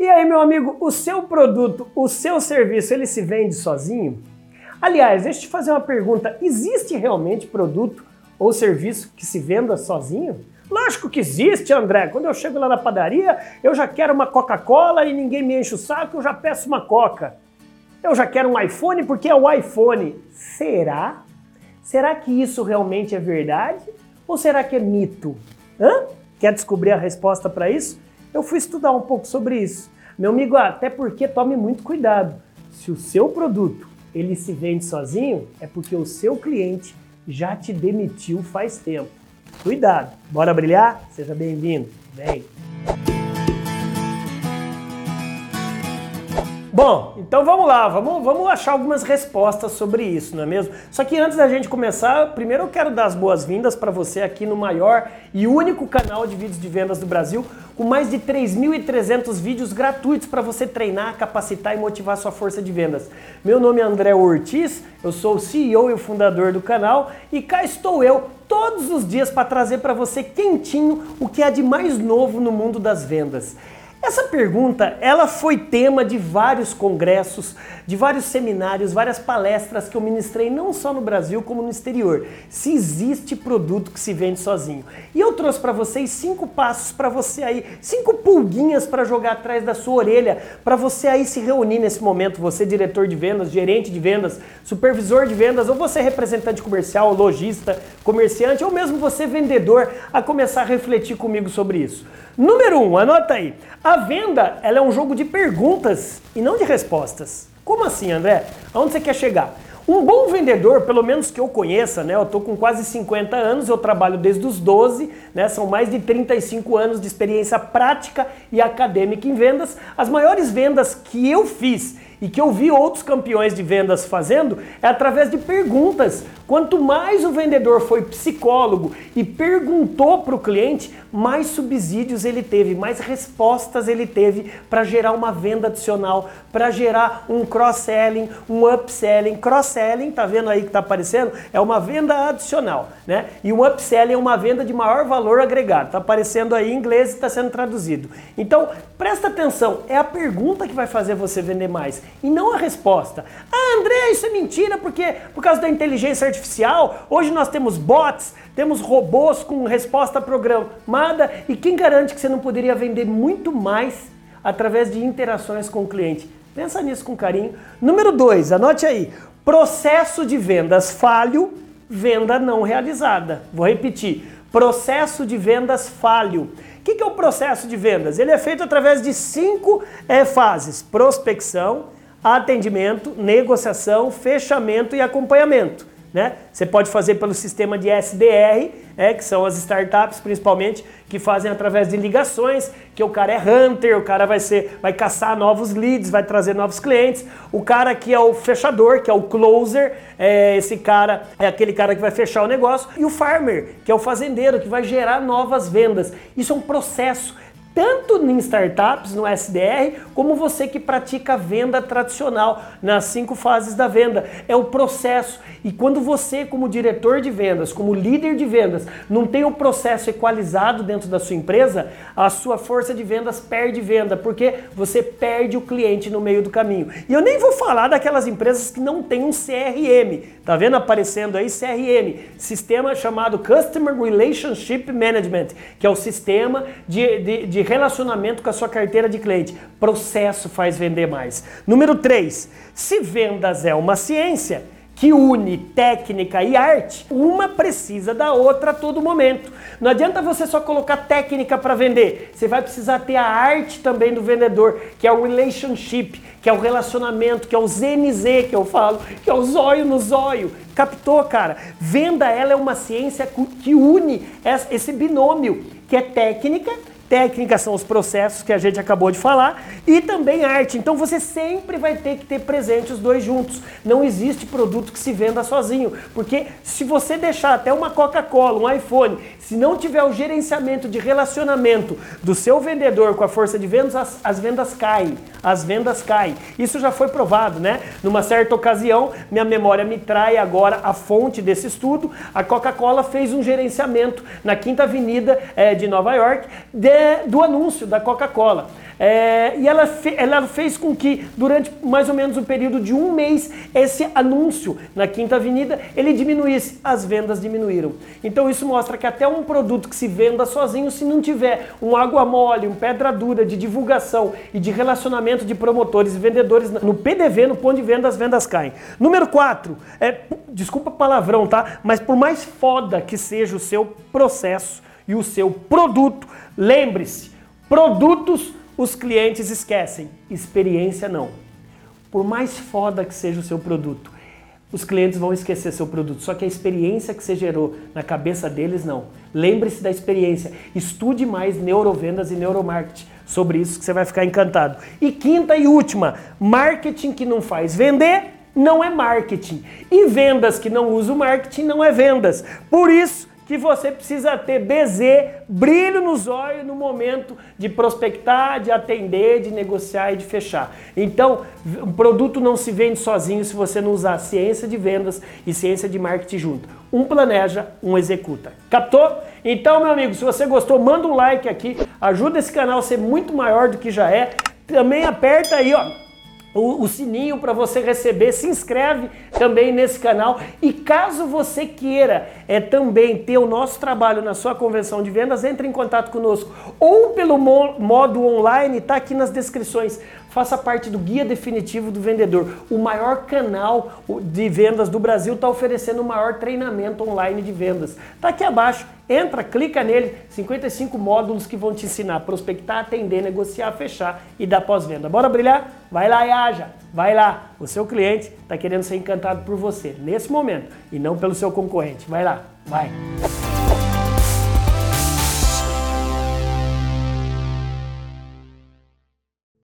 E aí, meu amigo, o seu produto, o seu serviço, ele se vende sozinho? Aliás, deixa eu te fazer uma pergunta: existe realmente produto ou serviço que se venda sozinho? Lógico que existe, André. Quando eu chego lá na padaria, eu já quero uma Coca-Cola e ninguém me enche o saco, eu já peço uma Coca. Eu já quero um iPhone porque é o iPhone. Será? Será que isso realmente é verdade? Ou será que é mito? Hã? Quer descobrir a resposta para isso? Eu fui estudar um pouco sobre isso. Meu amigo, até porque tome muito cuidado. Se o seu produto ele se vende sozinho, é porque o seu cliente já te demitiu faz tempo. Cuidado. Bora brilhar? Seja bem-vindo. Vem. Bom, então vamos lá, vamos, vamos achar algumas respostas sobre isso, não é mesmo? Só que antes da gente começar, primeiro eu quero dar as boas-vindas para você aqui no maior e único canal de vídeos de vendas do Brasil, com mais de 3.300 vídeos gratuitos para você treinar, capacitar e motivar sua força de vendas. Meu nome é André Ortiz, eu sou o CEO e o fundador do canal e cá estou eu todos os dias para trazer para você quentinho o que há de mais novo no mundo das vendas. Essa pergunta, ela foi tema de vários congressos, de vários seminários, várias palestras que eu ministrei não só no Brasil como no exterior. Se existe produto que se vende sozinho. E eu trouxe para vocês cinco passos para você aí, cinco pulguinhas para jogar atrás da sua orelha, para você aí se reunir nesse momento, você diretor de vendas, gerente de vendas, supervisor de vendas, ou você representante comercial, lojista, comerciante, ou mesmo você vendedor, a começar a refletir comigo sobre isso. Número um, anota aí. A venda ela é um jogo de perguntas e não de respostas. Como assim, André? Aonde você quer chegar? Um bom vendedor, pelo menos que eu conheça, né? Eu tô com quase 50 anos, eu trabalho desde os 12, né? São mais de 35 anos de experiência prática e acadêmica em vendas. As maiores vendas que eu fiz e que eu vi outros campeões de vendas fazendo é através de perguntas. Quanto mais o vendedor foi psicólogo e perguntou para o cliente, mais subsídios ele teve, mais respostas ele teve para gerar uma venda adicional, para gerar um cross-selling, um upselling. Cross-selling, tá vendo aí que tá aparecendo? É uma venda adicional, né? E um upselling é uma venda de maior valor agregado. Tá aparecendo aí em inglês e está sendo traduzido. Então, presta atenção, é a pergunta que vai fazer você vender mais e não a resposta. Ah, André, isso é mentira porque por causa da inteligência artificial, hoje nós temos bots, temos robôs com resposta programada e quem garante que você não poderia vender muito mais através de interações com o cliente? Pensa nisso com carinho. Número dois, anote aí. Processo de vendas falho, venda não realizada. Vou repetir. Processo de vendas falho. O que, que é o processo de vendas? Ele é feito através de cinco é, fases: prospecção, atendimento, negociação, fechamento e acompanhamento. Né? Você pode fazer pelo sistema de SDR, é, que são as startups principalmente, que fazem através de ligações, que o cara é hunter, o cara vai ser, vai caçar novos leads, vai trazer novos clientes. O cara que é o fechador, que é o closer, é, esse cara é aquele cara que vai fechar o negócio. E o farmer, que é o fazendeiro, que vai gerar novas vendas. Isso é um processo tanto em startups, no SDR, como você que pratica venda tradicional nas cinco fases da venda. É o processo. E quando você, como diretor de vendas, como líder de vendas, não tem o processo equalizado dentro da sua empresa, a sua força de vendas perde venda, porque você perde o cliente no meio do caminho. E eu nem vou falar daquelas empresas que não têm um CRM. Tá vendo aparecendo aí CRM, sistema chamado Customer Relationship Management, que é o sistema de, de, de relacionamento com a sua carteira de cliente. Processo faz vender mais. Número 3, se vendas é uma ciência, que une técnica e arte, uma precisa da outra a todo momento. Não adianta você só colocar técnica para vender, você vai precisar ter a arte também do vendedor, que é o relationship, que é o relacionamento, que é o ZNZ que eu falo, que é o zóio no zóio. Captou, cara? Venda ela é uma ciência que une esse binômio, que é técnica Técnica são os processos que a gente acabou de falar e também arte. Então você sempre vai ter que ter presente os dois juntos. Não existe produto que se venda sozinho, porque se você deixar até uma Coca-Cola, um iPhone, se não tiver o gerenciamento de relacionamento do seu vendedor com a força de vendas, as, as vendas caem. As vendas caem. Isso já foi provado, né? Numa certa ocasião, minha memória me trai agora a fonte desse estudo. A Coca-Cola fez um gerenciamento na Quinta Avenida é, de Nova York de, do anúncio da Coca-Cola. É, e ela, fe, ela fez com que, durante mais ou menos um período de um mês, esse anúncio na Quinta Avenida, ele diminuísse. As vendas diminuíram. Então isso mostra que até um produto que se venda sozinho, se não tiver um água mole, um pedra dura de divulgação e de relacionamento de promotores e vendedores no PDV, no ponto de venda, as vendas caem. Número 4, é, desculpa palavrão, tá? Mas por mais foda que seja o seu processo e o seu produto, lembre-se, produtos os clientes esquecem, experiência não. Por mais foda que seja o seu produto, os clientes vão esquecer seu produto. Só que a experiência que você gerou na cabeça deles, não. Lembre-se da experiência. Estude mais neurovendas e neuromarketing. Sobre isso que você vai ficar encantado. E quinta e última, marketing que não faz vender não é marketing. E vendas que não usa o marketing não é vendas. Por isso, que você precisa ter BZ, brilho nos olhos no momento de prospectar, de atender, de negociar e de fechar. Então, um produto não se vende sozinho se você não usar ciência de vendas e ciência de marketing junto. Um planeja, um executa. Captou? Então, meu amigo, se você gostou, manda um like aqui, ajuda esse canal a ser muito maior do que já é. Também aperta aí, ó, o, o sininho para você receber, se inscreve também nesse canal e caso você queira é, também ter o nosso trabalho na sua convenção de vendas, entre em contato conosco ou pelo modo online, está aqui nas descrições. Faça parte do Guia Definitivo do Vendedor. O maior canal de vendas do Brasil está oferecendo o maior treinamento online de vendas. Está aqui abaixo. Entra, clica nele. 55 módulos que vão te ensinar a prospectar, atender, negociar, fechar e dar pós-venda. Bora brilhar? Vai lá e haja. Vai lá. O seu cliente está querendo ser encantado por você nesse momento e não pelo seu concorrente. Vai lá. Vai.